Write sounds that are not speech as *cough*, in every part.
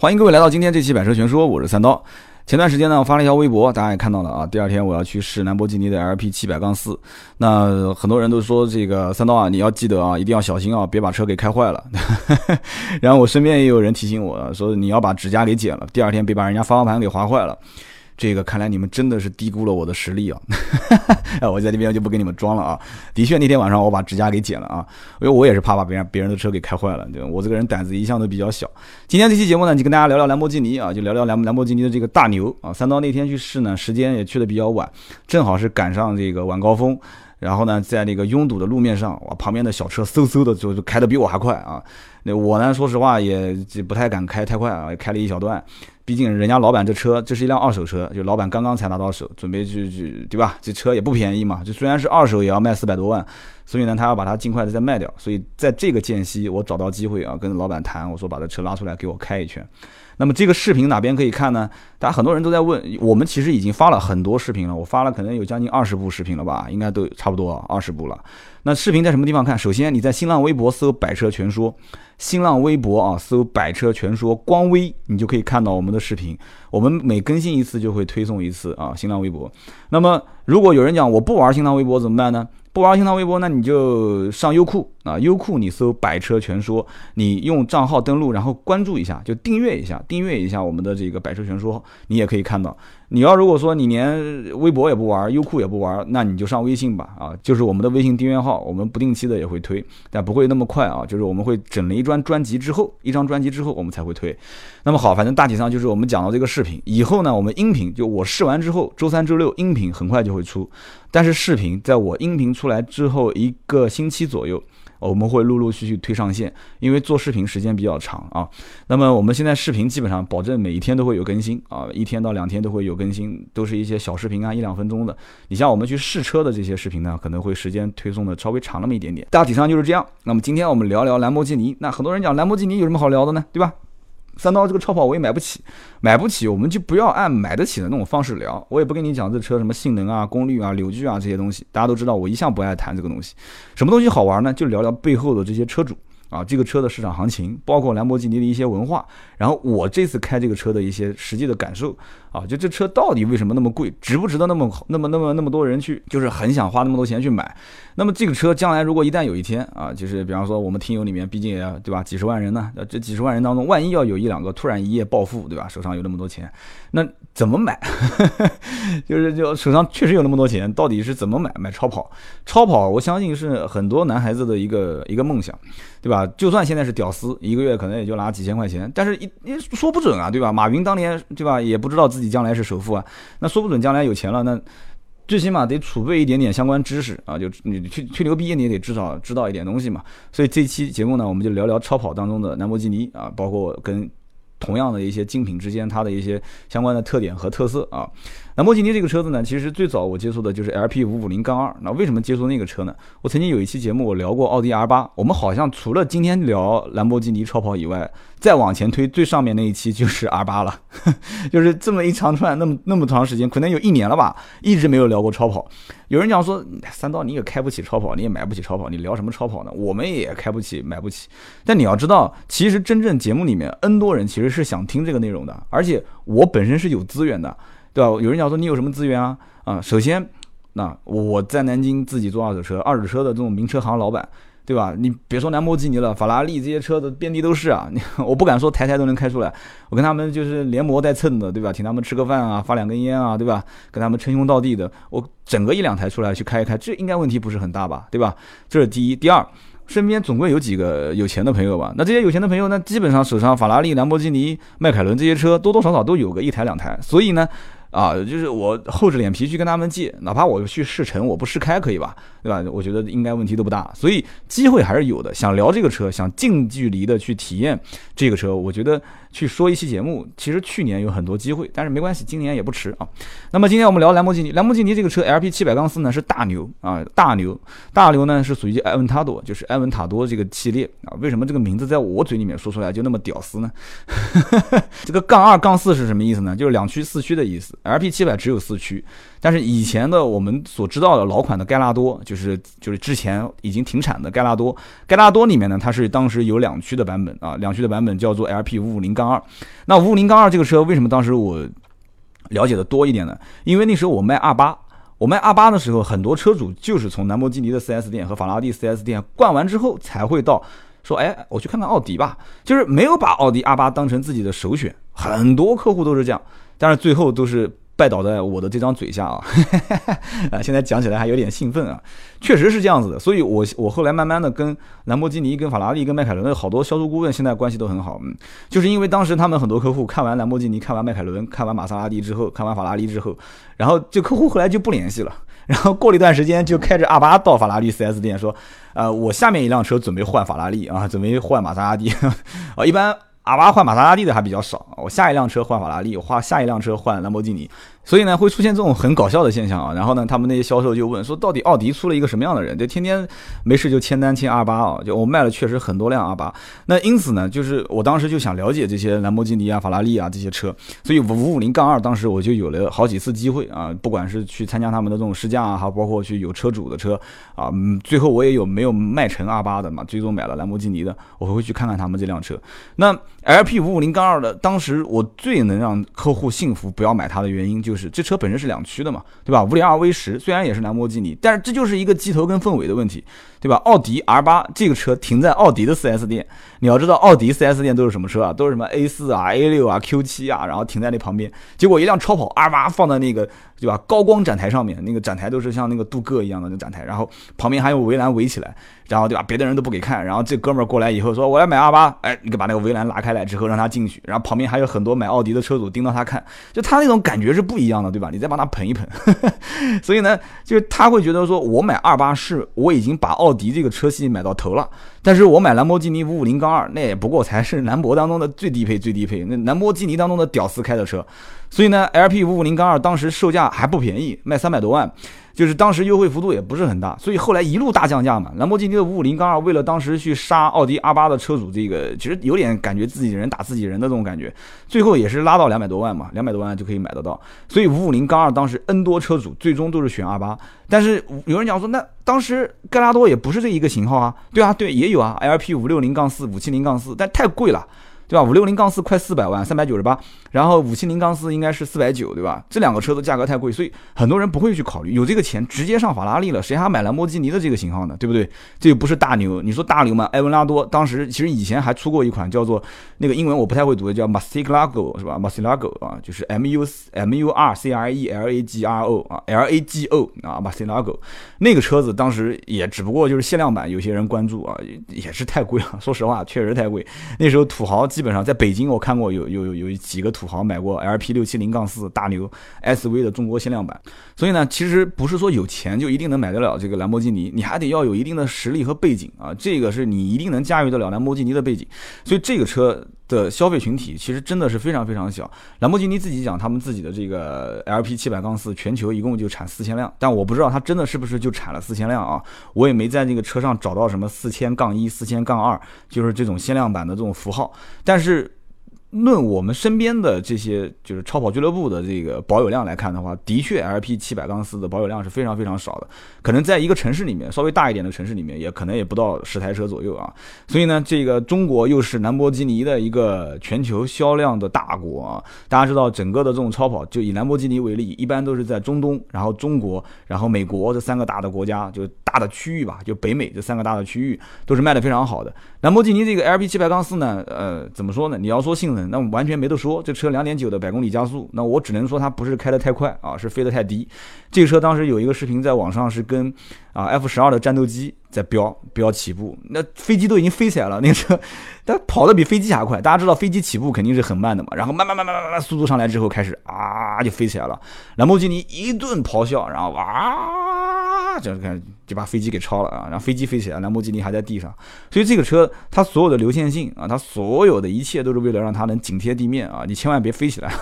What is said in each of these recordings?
欢迎各位来到今天这期百车全说，我是三刀。前段时间呢，我发了一条微博，大家也看到了啊。第二天我要去试兰博基尼的 LP 七百杠四，那很多人都说这个三刀啊，你要记得啊，一定要小心啊，别把车给开坏了。*laughs* 然后我身边也有人提醒我说，你要把指甲给剪了，第二天别把人家方向盘给划坏了。这个看来你们真的是低估了我的实力啊！*laughs* 我在这边就不跟你们装了啊。的确，那天晚上我把指甲给剪了啊，因为我也是怕把别人别人的车给开坏了。对我这个人胆子一向都比较小。今天这期节目呢，就跟大家聊聊兰博基尼啊，就聊聊兰兰博基尼的这个大牛啊。三刀那天去试呢，时间也去的比较晚，正好是赶上这个晚高峰，然后呢，在那个拥堵的路面上，哇，旁边的小车嗖嗖的就就开的比我还快啊。那我呢，说实话也不太敢开太快啊，开了一小段。毕竟人家老板这车，这是一辆二手车，就老板刚刚才拿到手，准备去去，对吧？这车也不便宜嘛，就虽然是二手，也要卖四百多万，所以呢，他要把它尽快的再卖掉。所以在这个间隙，我找到机会啊，跟老板谈，我说把这车拉出来给我开一圈。那么这个视频哪边可以看呢？大家很多人都在问，我们其实已经发了很多视频了，我发了可能有将近二十部视频了吧，应该都差不多二十部了。那视频在什么地方看？首先你在新浪微博搜“百车全说”，新浪微博啊搜“百车全说”光微，你就可以看到我们的视频。我们每更新一次就会推送一次啊，新浪微博。那么如果有人讲我不玩新浪微博怎么办呢？不玩新浪微博，那你就上优酷啊，优酷你搜“百车全说”，你用账号登录，然后关注一下，就订阅一下，订阅一下我们的这个“百车全说”，你也可以看到。你要如果说你连微博也不玩，优酷也不玩，那你就上微信吧啊，就是我们的微信订阅号，我们不定期的也会推，但不会那么快啊，就是我们会整了一张专辑之后，一张专辑之后我们才会推。那么好，反正大体上就是我们讲到这个视频以后呢，我们音频就我试完之后，周三、周六音频很快就会出，但是视频在我音频出来之后一个星期左右。我们会陆陆续续推上线，因为做视频时间比较长啊。那么我们现在视频基本上保证每一天都会有更新啊，一天到两天都会有更新，都是一些小视频啊，一两分钟的。你像我们去试车的这些视频呢，可能会时间推送的稍微长那么一点点。大体上就是这样。那么今天我们聊聊兰博基尼。那很多人讲兰博基尼有什么好聊的呢？对吧？三刀这个超跑我也买不起，买不起，我们就不要按买得起的那种方式聊。我也不跟你讲这车什么性能啊、功率啊、扭矩啊这些东西，大家都知道，我一向不爱谈这个东西。什么东西好玩呢？就聊聊背后的这些车主。啊，这个车的市场行情，包括兰博基尼的一些文化，然后我这次开这个车的一些实际的感受，啊，就这车到底为什么那么贵，值不值得那么那么那么那么多人去，就是很想花那么多钱去买。那么这个车将来如果一旦有一天啊，就是比方说我们听友里面，毕竟也对吧，几十万人呢，这几十万人当中，万一要有一两个突然一夜暴富，对吧，手上有那么多钱，那怎么买？*laughs* 就是就手上确实有那么多钱，到底是怎么买？买超跑？超跑，我相信是很多男孩子的一个一个梦想。对吧？就算现在是屌丝，一个月可能也就拿几千块钱，但是一你说不准啊，对吧？马云当年对吧，也不知道自己将来是首富啊，那说不准将来有钱了，那最起码得储备一点点相关知识啊，就你去吹牛逼，你也得至少知道一点东西嘛。所以这期节目呢，我们就聊聊超跑当中的兰博基尼啊，包括跟同样的一些精品之间它的一些相关的特点和特色啊。兰博基尼这个车子呢，其实最早我接触的就是 LP 五五零杠二。那为什么接触那个车呢？我曾经有一期节目我聊过奥迪 R 八。我们好像除了今天聊兰博基尼超跑以外，再往前推最上面那一期就是 R 八了，*laughs* 就是这么一长串，那么那么长时间，可能有一年了吧，一直没有聊过超跑。有人讲说三刀你也开不起超跑，你也买不起超跑，你聊什么超跑呢？我们也开不起，买不起。但你要知道，其实真正节目里面 N 多人其实是想听这个内容的，而且我本身是有资源的。对吧？有人讲说你有什么资源啊？啊，首先，那我在南京自己做二手车，二手车的这种名车行老板，对吧？你别说兰博基尼了，法拉利这些车的遍地都是啊。*laughs* 我不敢说台台都能开出来，我跟他们就是连磨带蹭的，对吧？请他们吃个饭啊，发两根烟啊，对吧？跟他们称兄道弟的，我整个一两台出来去开一开，这应该问题不是很大吧？对吧？这是第一。第二，身边总归有几个有钱的朋友吧？那这些有钱的朋友呢，基本上手上法拉利、兰博基尼、迈凯伦这些车多多少少都有个一台两台，所以呢。啊，就是我厚着脸皮去跟他们借，哪怕我去试乘，我不试开可以吧？对吧？我觉得应该问题都不大，所以机会还是有的。想聊这个车，想近距离的去体验这个车，我觉得去说一期节目，其实去年有很多机会，但是没关系，今年也不迟啊。那么今天我们聊兰博基尼，兰博基尼这个车 LP 七百杠四呢是大牛啊，大牛，大牛呢是属于埃文塔多，就是埃文塔多这个系列啊。为什么这个名字在我嘴里面说出来就那么屌丝呢？*laughs* 这个杠二杠四是什么意思呢？就是两驱四驱的意思。，LP 七百只有四驱。但是以前的我们所知道的老款的盖拉多，就是就是之前已经停产的盖拉多，盖拉多里面呢，它是当时有两驱的版本啊，两驱的版本叫做 LP 五五零杠二。那五五零杠二这个车为什么当时我了解的多一点呢？因为那时候我卖 R 八，我卖 R 八的时候，很多车主就是从兰博基尼的 4S 店和法拉第 4S 店灌完之后才会到。说哎，我去看看奥迪吧，就是没有把奥迪 R 八当成自己的首选，很多客户都是这样，但是最后都是。拜倒在我的这张嘴下啊！*laughs* 啊，现在讲起来还有点兴奋啊，确实是这样子的。所以，我我后来慢慢的跟兰博基尼、跟法拉利、跟迈凯伦的好多销售顾问现在关系都很好。嗯，就是因为当时他们很多客户看完兰博基尼、看完迈凯伦、看完玛莎拉蒂之后，看完法拉利之后，然后就客户后来就不联系了。然后过了一段时间，就开着 R 八到法拉利 4S 店说：“呃，我下面一辆车准备换法拉利啊，准备换玛莎拉蒂 *laughs* 啊，一般。”阿巴换玛莎拉蒂的还比较少，我下一辆车换法拉利，我换下一辆车换兰博基尼。所以呢，会出现这种很搞笑的现象啊。然后呢，他们那些销售就问说，到底奥迪出了一个什么样的人？就天天没事就签单签 R 八啊。就我卖了确实很多辆 R 八。那因此呢，就是我当时就想了解这些兰博基尼啊、法拉利啊这些车。所以五五零杠二当时我就有了好几次机会啊，不管是去参加他们的这种试驾啊，还包括去有车主的车啊。最后我也有没有卖成 R 八的嘛？最终买了兰博基尼的，我会去看看他们这辆车。那 LP 五五零杠二的，当时我最能让客户信服不要买它的原因，就就是这车本身是两驱的嘛，对吧？五点二 V 十虽然也是兰博基尼，但是这就是一个机头跟凤尾的问题，对吧？奥迪 R 八这个车停在奥迪的 4S 店，你要知道奥迪 4S 店都是什么车啊？都是什么 A 四啊、A 六啊、Q 七啊，然后停在那旁边，结果一辆超跑 R 八放在那个。对吧？高光展台上面那个展台都是像那个镀铬一样的那展台，然后旁边还有围栏围起来，然后对吧？别的人都不给看，然后这哥们儿过来以后说我要买 R 八，哎，你把那个围栏拉开来之后让他进去，然后旁边还有很多买奥迪的车主盯着他看，就他那种感觉是不一样的，对吧？你再帮他捧一捧，*laughs* 所以呢，就是他会觉得说我买 R 八是我已经把奥奥迪这个车系买到头了，但是我买兰博基尼五五零杠二，那也不过才是兰博当中的最低配最低配，那兰博基尼当中的屌丝开的车。所以呢，LP 五五零杠二当时售价还不便宜，卖三百多万，就是当时优惠幅度也不是很大，所以后来一路大降价嘛。兰博基尼的五五零杠二为了当时去杀奥迪 R 八的车主，这个其实有点感觉自己人打自己人的这种感觉，最后也是拉到两百多万嘛，两百多万就可以买得到。所以五五零杠二当时 N 多车主最终都是选 R 八，但是有人讲说，那当时盖拉多也不是这一个型号啊，对啊，对，也有啊，LP 五六零杠四、五七零杠四，但太贵了。对吧？五六零杠四快四百万，三百九十八，然后五七零杠四应该是四百九，对吧？这两个车的价格太贵，所以很多人不会去考虑。有这个钱直接上法拉利了，谁还买兰博基尼的这个型号呢？对不对？这又不是大牛。你说大牛嘛？埃文拉多当时其实以前还出过一款叫做那个英文我不太会读的，叫 Murcielago 是吧？Murcielago 啊，就是 M U M U R C R E L A G R O 啊，L A G O 啊，Murcielago 那个车子当时也只不过就是限量版，有些人关注啊，也是太贵了。说实话，确实太贵。那时候土豪。基本上在北京，我看过有有有几个土豪买过 LP 六七零杠四大牛 SV 的中国限量版。所以呢，其实不是说有钱就一定能买得了这个兰博基尼，你还得要有一定的实力和背景啊。这个是你一定能驾驭得了兰博基尼的背景。所以这个车的消费群体其实真的是非常非常小。兰博基尼自己讲，他们自己的这个 LP 七百杠四全球一共就产四千辆，但我不知道它真的是不是就产了四千辆啊？我也没在那个车上找到什么四千杠一、四千杠二，就是这种限量版的这种符号。但是，论我们身边的这些就是超跑俱乐部的这个保有量来看的话，的确，LP 七百杠四的保有量是非常非常少的。可能在一个城市里面，稍微大一点的城市里面，也可能也不到十台车左右啊。所以呢，这个中国又是兰博基尼的一个全球销量的大国啊。大家知道，整个的这种超跑，就以兰博基尼为例，一般都是在中东，然后中国，然后美国这三个大的国家，就大大的区域吧，就北美这三个大的区域，都是卖的非常好的。兰博基尼这个 LP 七百杠四呢，呃，怎么说呢？你要说性能，那完全没得说。这车两点九的百公里加速，那我只能说它不是开得太快啊，是飞得太低。这个车当时有一个视频在网上是跟啊 F 十二的战斗机在飙飙起步，那飞机都已经飞起来了，那个车它跑得比飞机还快。大家知道飞机起步肯定是很慢的嘛，然后慢慢慢慢慢慢速度上来之后开始啊就飞起来了。兰博基尼一顿咆哮，然后哇，那这看就把飞机给超了啊，然后飞机飞起来，兰博基尼还在地上。所以这个车它所有的流线性啊，它所有的一切都是为了让它能紧贴地面啊，你千万别飞起来，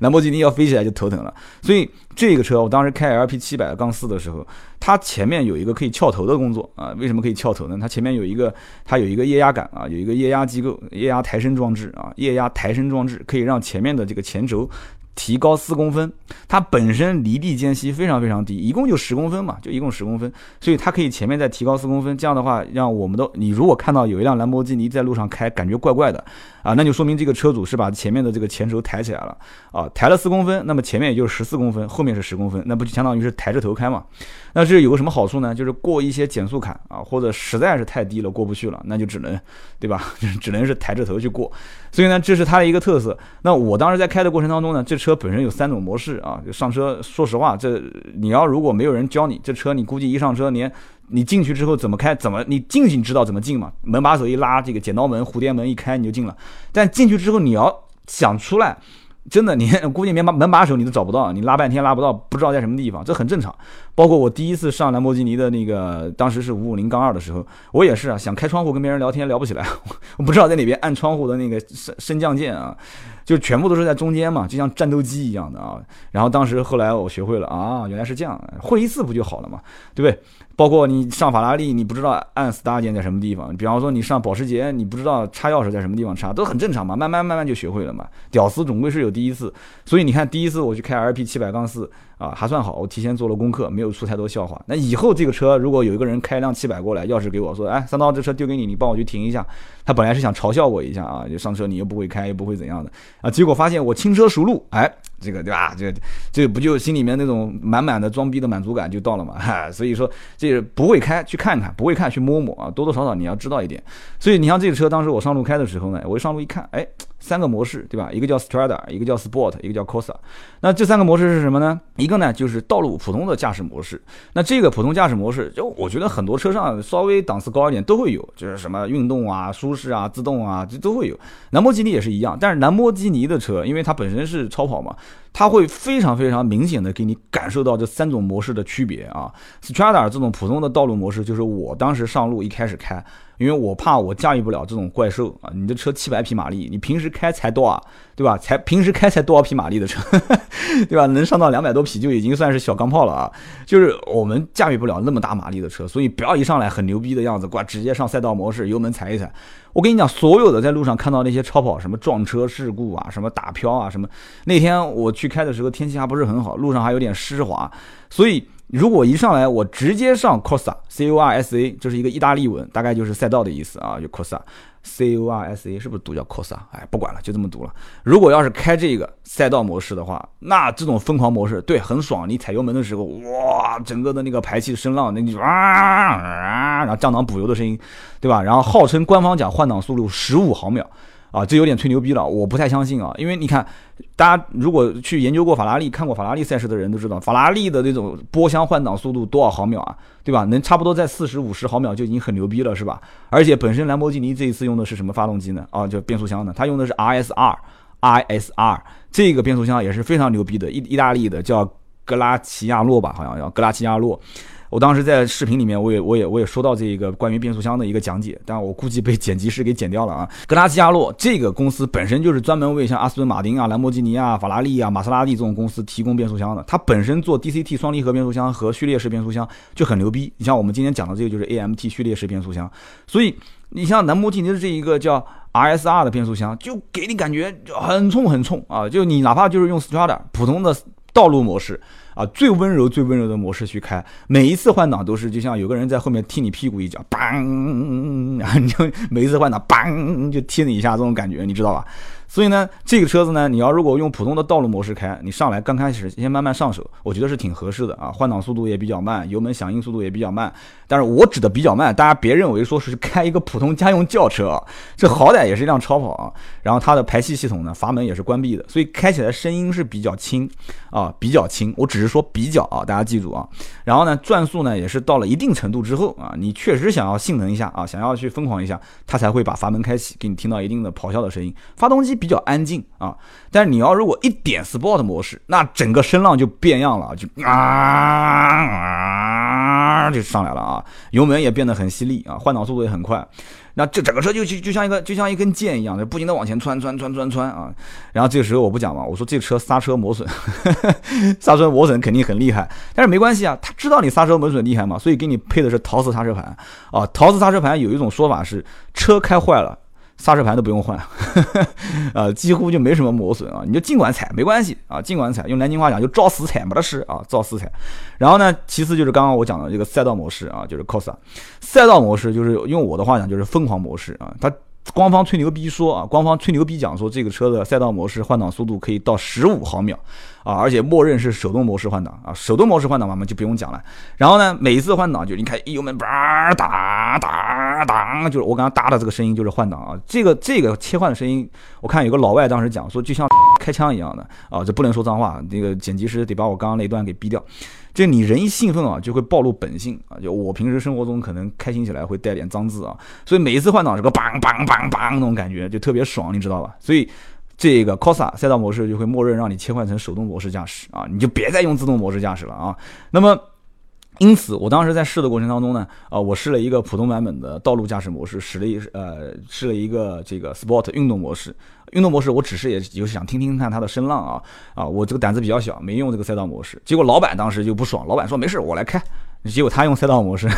兰博基尼要飞起来就头疼了。所以这个车我当时开 LP 七百杠四的时候，它前面有一个可以翘头的工作啊，为什么可以翘头呢？它前面有一个它有一个液压杆啊，有一个液压机构、液压抬升装置啊，液压抬升装置可以让前面的这个前轴。提高四公分，它本身离地间隙非常非常低，一共就十公分嘛，就一共十公分，所以它可以前面再提高四公分，这样的话，让我们的你如果看到有一辆兰博基尼在路上开，感觉怪怪的啊，那就说明这个车主是把前面的这个前轴抬起来了啊，抬了四公分，那么前面也就是十四公分，后面是十公分，那不就相当于是抬着头开嘛？那这有个什么好处呢？就是过一些减速坎啊，或者实在是太低了过不去了，那就只能，对吧？*laughs* 只能是抬着头去过。所以呢，这是它的一个特色。那我当时在开的过程当中呢，这车本身有三种模式啊。就上车，说实话，这你要如果没有人教你，这车你估计一上车，连你进去之后怎么开，怎么你进去你知道怎么进吗？门把手一拉，这个剪刀门、蝴蝶门一开你就进了。但进去之后你要想出来。真的，你估计连把门把手你都找不到，你拉半天拉不到，不知道在什么地方，这很正常。包括我第一次上兰博基尼的那个，当时是五五零杠二的时候，我也是啊，想开窗户跟别人聊天聊不起来，*laughs* 我不知道在哪边按窗户的那个升升降键啊，就全部都是在中间嘛，就像战斗机一样的啊。然后当时后来我学会了啊，原来是这样，会一次不就好了嘛，对不对？包括你上法拉利，你不知道按 start 键在什么地方；比方说你上保时捷，你不知道插钥匙在什么地方插，都很正常嘛。慢慢慢慢就学会了嘛。屌丝总归是有第一次，所以你看第一次我去开 R P 七百杠四啊，还算好，我提前做了功课，没有出太多笑话。那以后这个车如果有一个人开辆七百过来，钥匙给我说，哎，三刀这车丢给你，你帮我去停一下。他本来是想嘲笑我一下啊，就上车你又不会开，又不会怎样的啊，结果发现我轻车熟路，哎。这个对吧？这这不就心里面那种满满的装逼的满足感就到了嘛？哈，*laughs* 所以说这不会开去看看，不会看去摸摸啊，多多少少你要知道一点。所以你像这个车，当时我上路开的时候呢，我一上路一看，哎，三个模式对吧？一个叫 Strada，一个叫 Sport，一个叫 Corsa。那这三个模式是什么呢？一个呢就是道路普通的驾驶模式。那这个普通驾驶模式，就我觉得很多车上稍微档次高一点都会有，就是什么运动啊、舒适啊、自动啊，这都会有。兰博基尼也是一样，但是兰博基尼的车，因为它本身是超跑嘛。它会非常非常明显的给你感受到这三种模式的区别啊，Strada 这种普通的道路模式，就是我当时上路一开始开。因为我怕我驾驭不了这种怪兽啊！你的车七百匹马力，你平时开才多少，对吧？才平时开才多少匹马力的车，*laughs* 对吧？能上到两百多匹就已经算是小钢炮了啊！就是我们驾驭不了那么大马力的车，所以不要一上来很牛逼的样子，挂直接上赛道模式，油门踩一踩。我跟你讲，所有的在路上看到那些超跑，什么撞车事故啊，什么打漂啊，什么那天我去开的时候天气还不是很好，路上还有点湿滑，所以。如果一上来我直接上 Corsa，C O R S A，这是一个意大利文，大概就是赛道的意思啊，就 Corsa，C O R S A 是不是读叫 Corsa？哎，不管了，就这么读了。如果要是开这个赛道模式的话，那这种疯狂模式，对，很爽。你踩油门的时候，哇，整个的那个排气声浪，那你啊，然后降档补油的声音，对吧？然后号称官方讲换挡速度十五毫秒。啊，这有点吹牛逼了，我不太相信啊，因为你看，大家如果去研究过法拉利、看过法拉利赛事的人都知道，法拉利的这种波箱换挡速度多少毫秒啊，对吧？能差不多在四十五十毫秒就已经很牛逼了，是吧？而且本身兰博基尼这一次用的是什么发动机呢？啊，就变速箱呢，它用的是 RSR，ISR 这个变速箱也是非常牛逼的，意意大利的叫格拉齐亚洛吧，好像叫格拉齐亚洛。我当时在视频里面，我也我也我也说到这一个关于变速箱的一个讲解，但我估计被剪辑师给剪掉了啊。格拉西亚洛这个公司本身就是专门为像阿斯顿马丁啊、兰博基尼啊、法拉利啊、玛莎拉蒂这种公司提供变速箱的。它本身做 DCT 双离合变速箱和序列式变速箱就很牛逼。你像我们今天讲的这个就是 AMT 序列式变速箱，所以你像兰博基尼的这一个叫 RSR 的变速箱，就给你感觉就很冲很冲啊！就你哪怕就是用 Strada 普通的道路模式。啊，最温柔、最温柔的模式去开，每一次换挡都是就像有个人在后面踢你屁股一脚，梆，*laughs* 然后你就每一次换挡，梆，就踢你一下，这种感觉你知道吧？所以呢，这个车子呢，你要如果用普通的道路模式开，你上来刚开始先慢慢上手，我觉得是挺合适的啊。换挡速度也比较慢，油门响应速度也比较慢。但是我指的比较慢，大家别认为说是开一个普通家用轿车，啊这好歹也是一辆超跑啊。然后它的排气系统呢，阀门也是关闭的，所以开起来声音是比较轻啊，比较轻。我只是说比较啊，大家记住啊。然后呢，转速呢也是到了一定程度之后啊，你确实想要性能一下啊，想要去疯狂一下，它才会把阀门开启，给你听到一定的咆哮的声音。发动机。比较安静啊，但是你要如果一点 Sport 模式，那整个声浪就变样了，就啊啊就上来了啊，油门也变得很犀利啊，换挡速度也很快，那这整个车就就就像一个就像一根箭一样，就不停的往前窜窜窜窜窜啊。然后这个时候我不讲嘛，我说这个车刹车磨损，*laughs* 刹车磨损肯定很厉害，但是没关系啊，他知道你刹车磨损厉害嘛，所以给你配的是陶瓷刹车盘啊。陶瓷刹车盘有一种说法是车开坏了。刹车盘都不用换，啊，*laughs* 几乎就没什么磨损啊，你就尽管踩没关系啊，尽管踩，用南京话讲就照死踩没得事啊，照死踩。然后呢，其次就是刚刚我讲的这个赛道模式啊，就是 COSA 赛道模式就是用我的话讲就是疯狂模式啊，它。官方吹牛逼说啊，官方吹牛逼讲说这个车的赛道模式换挡速度可以到十五毫秒啊，而且默认是手动模式换挡啊，手动模式换挡我们就不用讲了。然后呢，每一次换挡就你看油门叭打打哒，就是我刚刚哒的这个声音就是换挡啊。这个这个切换的声音，我看有个老外当时讲说就像开枪一样的啊，这不能说脏话，那个剪辑师得把我刚刚那一段给逼掉。就你人一兴奋啊，就会暴露本性啊！就我平时生活中可能开心起来会带点脏字啊，所以每一次换挡这个梆梆梆梆那种感觉就特别爽，你知道吧？所以这个 Cosa 赛道模式就会默认让你切换成手动模式驾驶啊，你就别再用自动模式驾驶了啊。那么因此我当时在试的过程当中呢，啊，我试了一个普通版本的道路驾驶模式，试了一呃试了一个这个 Sport 运动模式。运动模式，我只是也就是想听听看它的声浪啊啊！我这个胆子比较小，没用这个赛道模式。结果老板当时就不爽，老板说没事，我来开。结果他用赛道模式，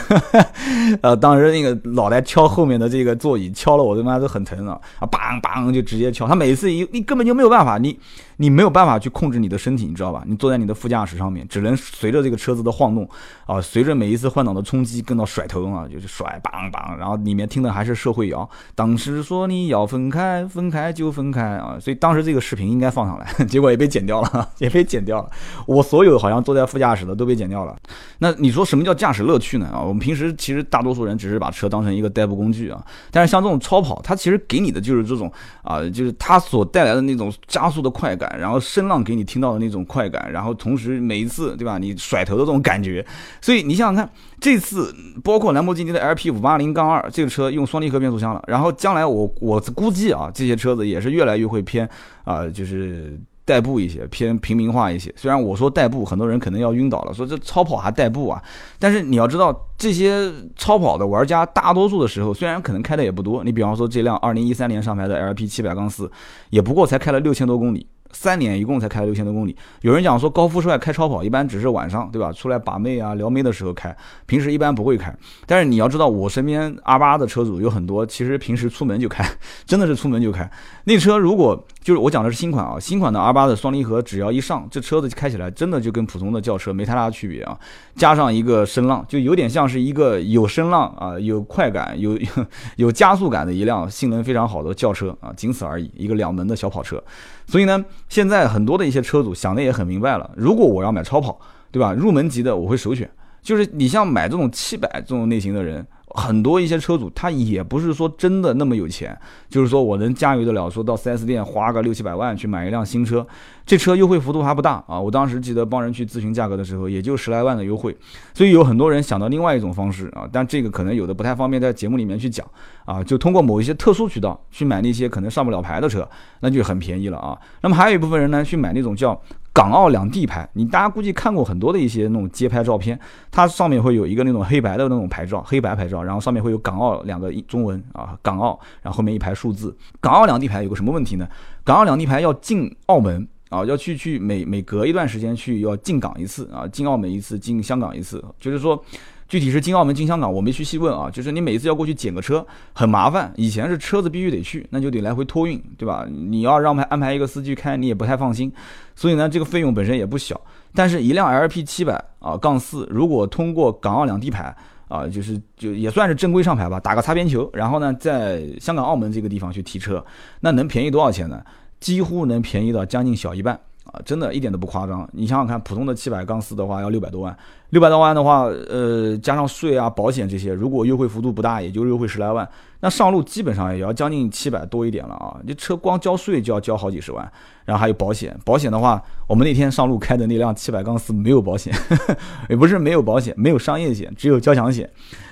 *laughs* 呃，当时那个脑袋敲后面的这个座椅，敲了我他妈都很疼啊！啊，梆梆就直接敲。他每次一，你根本就没有办法，你你没有办法去控制你的身体，你知道吧？你坐在你的副驾驶上面，只能随着这个车子的晃动啊，随着每一次换挡的冲击跟到甩头啊，就是甩梆梆，然后里面听的还是社会摇。当时说你要分开，分开就分开啊！所以当时这个视频应该放上来，*laughs* 结果也被剪掉了，*laughs* 也被剪掉了。我所有好像坐在副驾驶的都被剪掉了。那你说什什么叫驾驶乐趣呢？啊，我们平时其实大多数人只是把车当成一个代步工具啊。但是像这种超跑，它其实给你的就是这种啊，就是它所带来的那种加速的快感，然后声浪给你听到的那种快感，然后同时每一次对吧，你甩头的这种感觉。所以你想想看，这次包括兰博基尼的 LP 五八零杠二这个车用双离合变速箱了，然后将来我我估计啊，这些车子也是越来越会偏啊，就是。代步一些偏平民化一些，虽然我说代步，很多人可能要晕倒了，说这超跑还代步啊？但是你要知道，这些超跑的玩家大多数的时候，虽然可能开的也不多，你比方说这辆2013年上牌的 LP 七百杠四，也不过才开了六千多公里。三年一共才开了六千多公里。有人讲说高富帅开超跑一般只是晚上，对吧？出来把妹啊、撩妹的时候开，平时一般不会开。但是你要知道，我身边 R 八的车主有很多，其实平时出门就开，*laughs* 真的是出门就开。那车如果就是我讲的是新款啊，新款的 R 八的双离合，只要一上，这车子开起来真的就跟普通的轿车没太大区别啊。加上一个声浪，就有点像是一个有声浪啊、有快感、有 *laughs* 有加速感的一辆性能非常好的轿车啊，仅此而已，一个两门的小跑车。所以呢，现在很多的一些车主想的也很明白了，如果我要买超跑，对吧？入门级的我会首选，就是你像买这种七百这种类型的人。很多一些车主他也不是说真的那么有钱，就是说我能驾驭得了，说到 4S 店花个六七百万去买一辆新车，这车优惠幅度还不大啊。我当时记得帮人去咨询价格的时候，也就十来万的优惠。所以有很多人想到另外一种方式啊，但这个可能有的不太方便在节目里面去讲啊，就通过某一些特殊渠道去买那些可能上不了牌的车，那就很便宜了啊。那么还有一部分人呢，去买那种叫。港澳两地牌，你大家估计看过很多的一些那种街拍照片，它上面会有一个那种黑白的那种牌照，黑白牌照，然后上面会有港澳两个中文啊，港澳，然后后面一排数字。港澳两地牌有个什么问题呢？港澳两地牌要进澳门啊，要去去每每隔一段时间去要进港一次啊，进澳门一次，进香港一次，就是说。具体是进澳门、进香港，我没去细问啊。就是你每次要过去检个车，很麻烦。以前是车子必须得去，那就得来回托运，对吧？你要让排安排一个司机开，你也不太放心。所以呢，这个费用本身也不小。但是，一辆 LP 七百啊杠四，如果通过港澳两地牌啊，就是就也算是正规上牌吧，打个擦边球，然后呢，在香港、澳门这个地方去提车，那能便宜多少钱呢？几乎能便宜到将近小一半。啊，真的一点都不夸张。你想想看，普通的七百杠四的话要六百多万，六百多万的话，呃，加上税啊、保险这些，如果优惠幅度不大，也就优惠十来万。那上路基本上也要将近七百多一点了啊！你车光交税就要交好几十万，然后还有保险。保险的话，我们那天上路开的那辆七百杠四没有保险，*laughs* 也不是没有保险，没有商业险，只有交强险。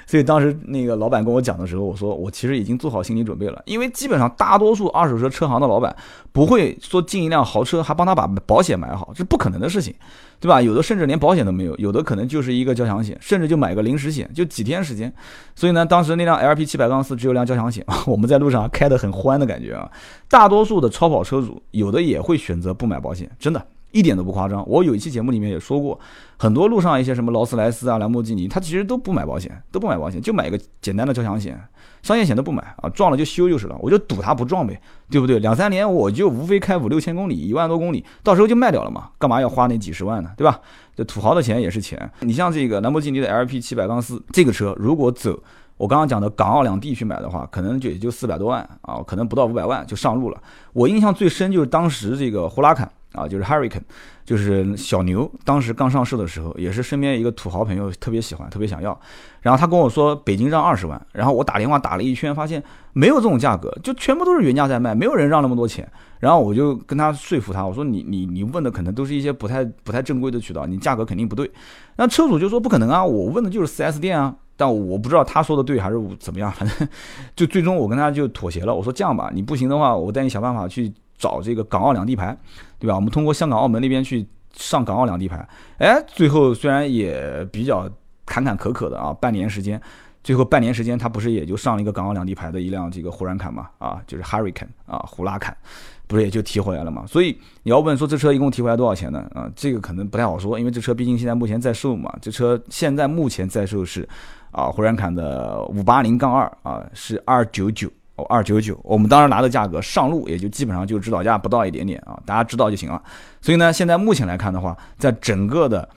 所以当时那个老板跟我讲的时候，我说我其实已经做好心理准备了，因为基本上大多数二手车车行的老板不会说进一辆豪车还帮他把保险买好，这不可能的事情，对吧？有的甚至连保险都没有，有的可能就是一个交强险，甚至就买个临时险，就几天时间。所以呢，当时那辆 LP 七百杠四只有辆交强险，*laughs* 我们在路上开得很欢的感觉啊。大多数的超跑车主有的也会选择不买保险，真的。一点都不夸张。我有一期节目里面也说过，很多路上一些什么劳斯莱斯啊、兰博基尼，他其实都不买保险，都不买保险，就买一个简单的交强险，商业险都不买啊，撞了就修就是了，我就赌他不撞呗，对不对？两三年我就无非开五六千公里，一万多公里，到时候就卖掉了嘛，干嘛要花那几十万呢？对吧？这土豪的钱也是钱。你像这个兰博基尼的 LP 七百杠四这个车，如果走。我刚刚讲的港澳两地去买的话，可能就也就四百多万啊，可能不到五百万就上路了。我印象最深就是当时这个呼拉坎啊，就是 Hurricane，就是小牛，当时刚上市的时候，也是身边一个土豪朋友特别喜欢，特别想要。然后他跟我说北京让二十万，然后我打电话打了一圈，发现没有这种价格，就全部都是原价在卖，没有人让那么多钱。然后我就跟他说服他，我说你你你问的可能都是一些不太不太正规的渠道，你价格肯定不对。那车主就说不可能啊，我问的就是 4S 店啊。但我不知道他说的对还是怎么样，反正 *laughs* 就最终我跟他就妥协了。我说这样吧，你不行的话，我带你想办法去找这个港澳两地牌，对吧？我们通过香港、澳门那边去上港澳两地牌。哎，最后虽然也比较坎坎坷坷的啊，半年时间，最后半年时间他不是也就上了一个港澳两地牌的一辆这个胡兰坎嘛？啊，就是 Hurricane 啊，胡拉坎。不是也就提回来了嘛？所以你要问说这车一共提回来多少钱呢？啊，这个可能不太好说，因为这车毕竟现在目前在售嘛。这车现在目前在售是，啊，胡然坎的五八零杠二啊，是二九九哦，二九九。我们当时拿的价格上路也就基本上就指导价不到一点点啊，大家知道就行了。所以呢，现在目前来看的话，在整个的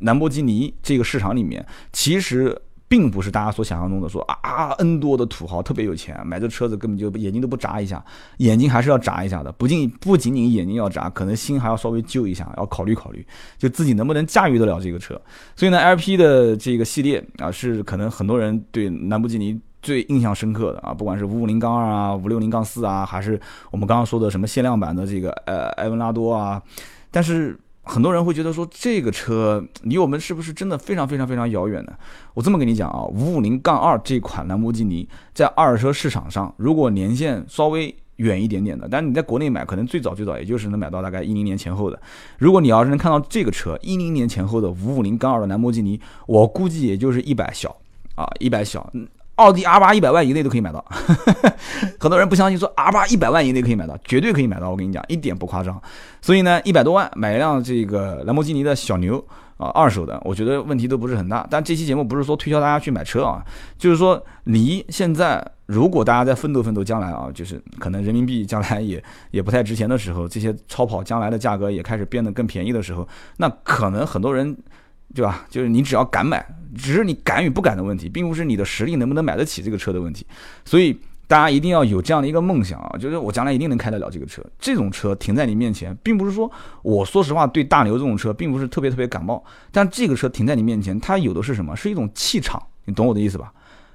兰博基尼这个市场里面，其实。并不是大家所想象中的说啊，N 多的土豪特别有钱，买这车子根本就眼睛都不眨一下，眼睛还是要眨一下的。不仅不仅仅眼睛要眨，可能心还要稍微揪一下，要考虑考虑，就自己能不能驾驭得了这个车。所以呢，LP 的这个系列啊，是可能很多人对兰博基尼最印象深刻的啊，不管是五五零杠二啊，五六零杠四啊，还是我们刚刚说的什么限量版的这个呃埃文拉多啊，但是。很多人会觉得说这个车离我们是不是真的非常非常非常遥远呢？我这么跟你讲啊，五五零杠二这款兰博基尼在二手车市场上，如果年限稍微远一点点的，但是你在国内买，可能最早最早也就是能买到大概一零年前后的。如果你要是能看到这个车一零年前后的五五零杠二的兰博基尼，我估计也就是一百小啊，一百小。奥迪 R 八一百万以内都可以买到，*laughs* 很多人不相信，说 R 八一百万以内可以买到，绝对可以买到，我跟你讲，一点不夸张。所以呢，一百多万买一辆这个兰博基尼的小牛啊，二手的，我觉得问题都不是很大。但这期节目不是说推销大家去买车啊，就是说离现在，如果大家在奋斗奋斗，将来啊，就是可能人民币将来也也不太值钱的时候，这些超跑将来的价格也开始变得更便宜的时候，那可能很多人。对吧？就是你只要敢买，只是你敢与不敢的问题，并不是你的实力能不能买得起这个车的问题。所以大家一定要有这样的一个梦想啊，就是我将来一定能开得了这个车。这种车停在你面前，并不是说我说实话对大牛这种车并不是特别特别感冒，但这个车停在你面前，它有的是什么？是一种气场，你懂我的意思吧？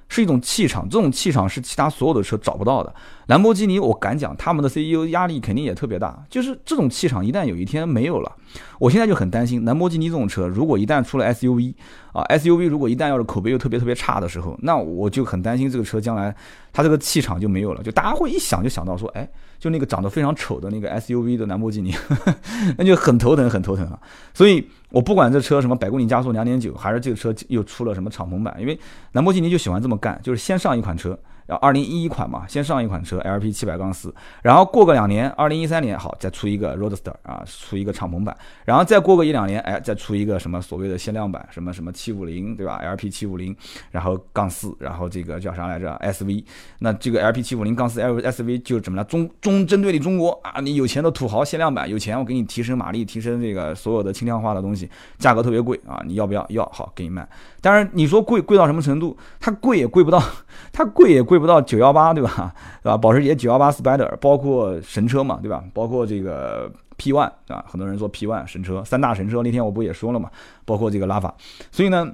是一种气场，这种气场是其他所有的车找不到的。兰博基尼，我敢讲，他们的 CEO 压力肯定也特别大。就是这种气场，一旦有一天没有了，我现在就很担心兰博基尼这种车，如果一旦出了 SUV 啊，SUV 如果一旦要是口碑又特别特别差的时候，那我就很担心这个车将来它这个气场就没有了。就大家会一想就想到说，哎，就那个长得非常丑的那个 SUV 的兰博基尼，*laughs* 那就很头疼，很头疼啊。所以我不管这车什么百公里加速两点九，还是这个车又出了什么敞篷版，因为兰博基尼就喜欢这么干，就是先上一款车。要二零一一款嘛，先上一款车 LP 七百杠四，然后过个两年，二零一三年好再出一个 Roadster 啊，出一个敞篷版，然后再过个一两年，哎，再出一个什么所谓的限量版，什么什么七五零对吧？LP 七五零，然后杠四，然后这个叫啥来着？SV，那这个 LP 七五零杠四 LSV 就怎么了？中中针对你中国啊，你有钱的土豪限量版，有钱我给你提升马力，提升这个所有的轻量化的东西，价格特别贵啊，你要不要？要，好给你卖。当然你说贵贵到什么程度？它贵也贵不到，*laughs* 它贵也贵。贵不到九幺八，对吧？*laughs* 对吧？保时捷九幺八 Spider，包括神车嘛，对吧？包括这个 P One 啊，很多人说 P One 神车，三大神车，那天我不也说了嘛？包括这个拉法，所以呢。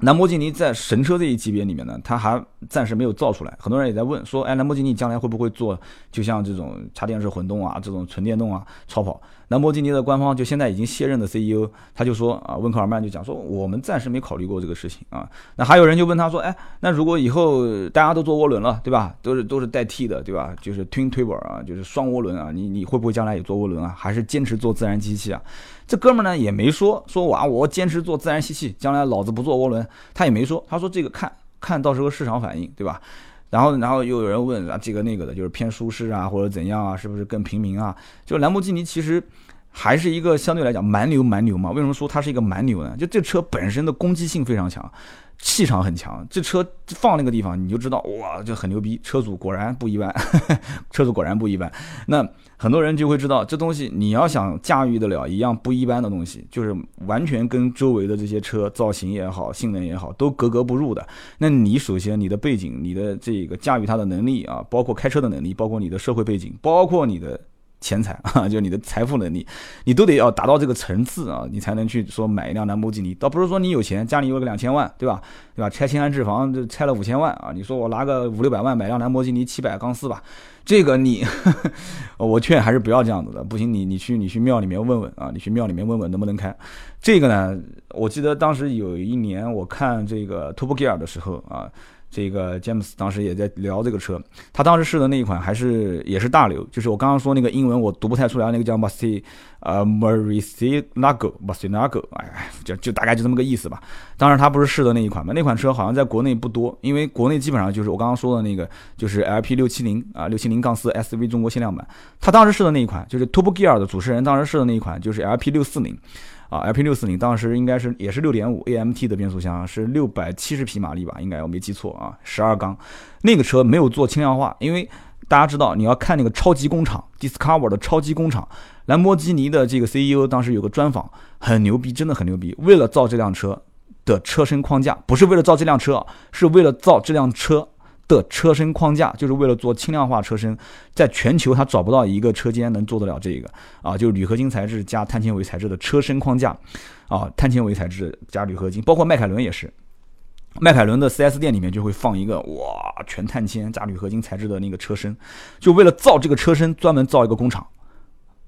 兰博基尼在神车这一级别里面呢，它还暂时没有造出来。很多人也在问说，哎，兰博基尼将来会不会做，就像这种插电式混动啊，这种纯电动啊，超跑？兰博基尼的官方就现在已经卸任的 CEO，他就说啊，温克尔曼就讲说，我们暂时没考虑过这个事情啊。那还有人就问他说，哎，那如果以后大家都做涡轮了，对吧？都是都是代替的，对吧？就是 twin turbo 啊，就是双涡轮啊，你你会不会将来也做涡轮啊？还是坚持做自然吸气啊？这哥们呢也没说说哇，我坚持做自然吸气，将来老子不做涡轮，他也没说。他说这个看看到时候市场反应，对吧？然后然后又有人问啊，这个那个的，就是偏舒适啊，或者怎样啊，是不是更平民啊？就兰博基尼其实还是一个相对来讲蛮牛蛮牛嘛？为什么说它是一个蛮牛呢？就这车本身的攻击性非常强。气场很强，这车放那个地方你就知道，哇，就很牛逼。车主果然不一般，*laughs* 车主果然不一般。那很多人就会知道，这东西你要想驾驭得了一样不一般的东西，就是完全跟周围的这些车造型也好、性能也好都格格不入的。那你首先你的背景、你的这个驾驭它的能力啊，包括开车的能力，包括你的社会背景，包括你的。钱财 *laughs* 啊，就你的财富能力，你都得要达到这个层次啊，你才能去说买一辆兰博基尼。倒不是说你有钱，家里有个两千万，对吧？对吧？拆迁安置房就拆了五千万啊，你说我拿个五六百万买辆兰博基尼七百杠四吧，这个你，*laughs* 我劝还是不要这样子的。不行，你你去你去庙里面问问啊，你去庙里面问问能不能开。这个呢，我记得当时有一年我看这个 Top Gear 的时候啊。这个詹姆斯当时也在聊这个车，他当时试的那一款还是也是大流，就是我刚刚说那个英文我读不太出来，那个叫 m a s i 呃 m a r i c i n a g o m a s i n a g o 哎，就就大概就这么个意思吧。当然他不是试的那一款嘛，那款车好像在国内不多，因为国内基本上就是我刚刚说的那个，就是 LP 六七零啊，六七零杠四 SV 中国限量版。他当时试的那一款，就是 Top Gear 的主持人当时试的那一款，就是 LP 六四零。啊，LP 六四零当时应该是也是六点五 AMT 的变速箱，是六百七十匹马力吧？应该我没记错啊，十二缸。那个车没有做轻量化，因为大家知道你要看那个超级工厂 Discover 的超级工厂，兰博基尼的这个 CEO 当时有个专访，很牛逼，真的很牛逼。为了造这辆车的车身框架，不是为了造这辆车，是为了造这辆车。的车身框架就是为了做轻量化车身，在全球它找不到一个车间能做得了这个。啊，就是铝合金材质加碳纤维材质的车身框架。啊，碳纤维材质加铝合金，包括迈凯伦也是，迈凯伦的 4S 店里面就会放一个哇，全碳纤加铝合金材质的那个车身，就为了造这个车身专门造一个工厂。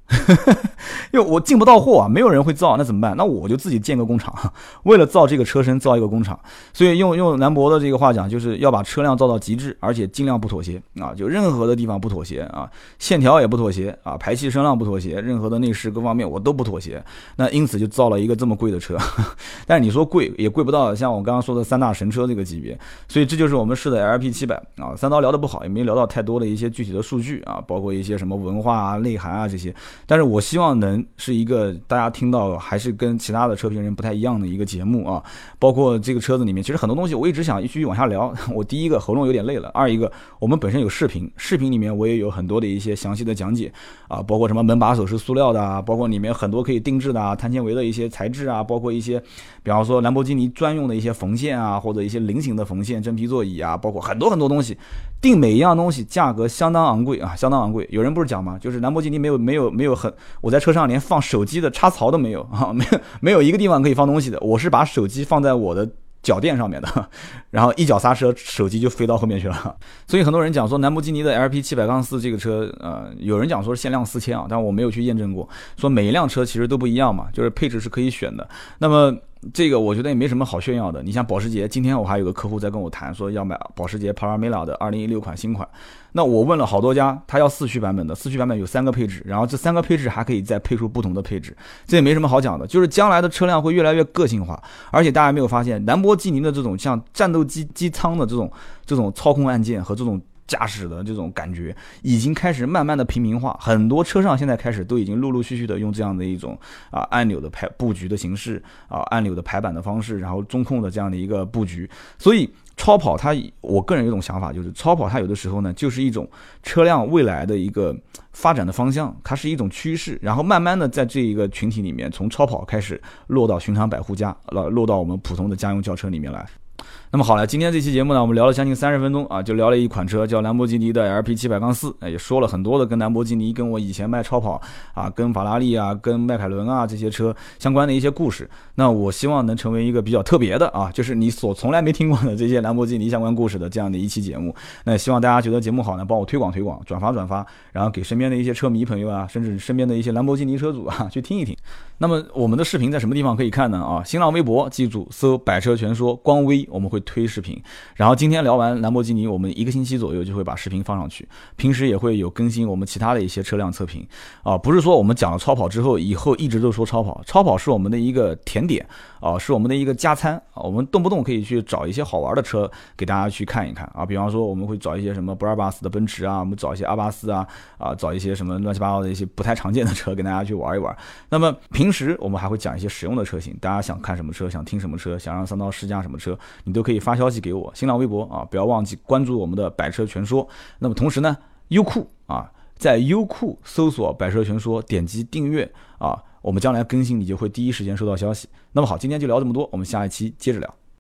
*laughs* 因为我进不到货啊，没有人会造，那怎么办？那我就自己建个工厂，*laughs* 为了造这个车身造一个工厂。所以用用兰博的这个话讲，就是要把车辆造到极致，而且尽量不妥协啊，就任何的地方不妥协啊，线条也不妥协啊，排气声浪不妥协，任何的内饰各方面我都不妥协。那因此就造了一个这么贵的车，*laughs* 但是你说贵也贵不到像我刚刚说的三大神车这个级别。所以这就是我们试的 LP 七百啊，三刀聊的不好，也没聊到太多的一些具体的数据啊，包括一些什么文化啊、内涵啊这些。但是我希望能是一个大家听到还是跟其他的车评人不太一样的一个节目啊，包括这个车子里面，其实很多东西我一直想继续往下聊。*laughs* 我第一个喉咙有点累了，二一个我们本身有视频，视频里面我也有很多的一些详细的讲解啊，包括什么门把手是塑料的啊，包括里面很多可以定制的啊，碳纤维的一些材质啊，包括一些，比方说兰博基尼专用的一些缝线啊，或者一些菱形的缝线、真皮座椅啊，包括很多很多东西。定每一样东西价格相当昂贵啊，相当昂贵。有人不是讲吗？就是兰博基尼没有没有没有就很，我在车上连放手机的插槽都没有啊，没有没有一个地方可以放东西的。我是把手机放在我的脚垫上面的，*laughs* 然后一脚刹车，手机就飞到后面去了。*laughs* 所以很多人讲说兰博基尼的 LP 七百杠四这个车，呃，有人讲说是限量四千啊，但我没有去验证过，说每一辆车其实都不一样嘛，就是配置是可以选的。那么。这个我觉得也没什么好炫耀的。你像保时捷，今天我还有个客户在跟我谈，说要买保时捷 Panamera 的2016款新款。那我问了好多家，他要四驱版本的，四驱版本有三个配置，然后这三个配置还可以再配出不同的配置，这也没什么好讲的。就是将来的车辆会越来越个性化，而且大家没有发现，兰博基尼的这种像战斗机机舱的这种这种操控按键和这种。驾驶的这种感觉已经开始慢慢的平民化，很多车上现在开始都已经陆陆续续的用这样的一种啊按钮的排布局的形式啊按钮的排版的方式，然后中控的这样的一个布局。所以超跑它，我个人有种想法，就是超跑它有的时候呢，就是一种车辆未来的一个发展的方向，它是一种趋势，然后慢慢的在这一个群体里面，从超跑开始落到寻常百户家，落落到我们普通的家用轿车里面来。那么好了，今天这期节目呢，我们聊了将近三十分钟啊，就聊了一款车，叫兰博基尼的 LP 七百杠四，也说了很多的跟兰博基尼、跟我以前卖超跑啊、跟法拉利啊、跟迈凯伦啊这些车相关的一些故事。那我希望能成为一个比较特别的啊，就是你所从来没听过的这些兰博基尼相关故事的这样的一期节目。那希望大家觉得节目好呢，帮我推广推广，转发转发，然后给身边的一些车迷朋友啊，甚至身边的一些兰博基尼车主啊 *laughs* 去听一听。那么我们的视频在什么地方可以看呢？啊，新浪微博记住搜“百车全说”，光微我们会推视频。然后今天聊完兰博基尼，我们一个星期左右就会把视频放上去。平时也会有更新我们其他的一些车辆测评啊，不是说我们讲了超跑之后，以后一直都说超跑，超跑是我们的一个甜点啊，是我们的一个加餐啊。我们动不动可以去找一些好玩的车给大家去看一看啊，比方说我们会找一些什么不二八四的奔驰啊，我们找一些阿巴斯啊啊，找一些什么乱七八糟的一些不太常见的车给大家去玩一玩。那么平时我们还会讲一些实用的车型，大家想看什么车，想听什么车，想让三刀试驾什么车，你都可以发消息给我，新浪微博啊，不要忘记关注我们的百车全说。那么同时呢，优酷啊，在优酷搜索“百车全说”，点击订阅啊，我们将来更新你就会第一时间收到消息。那么好，今天就聊这么多，我们下一期接着聊。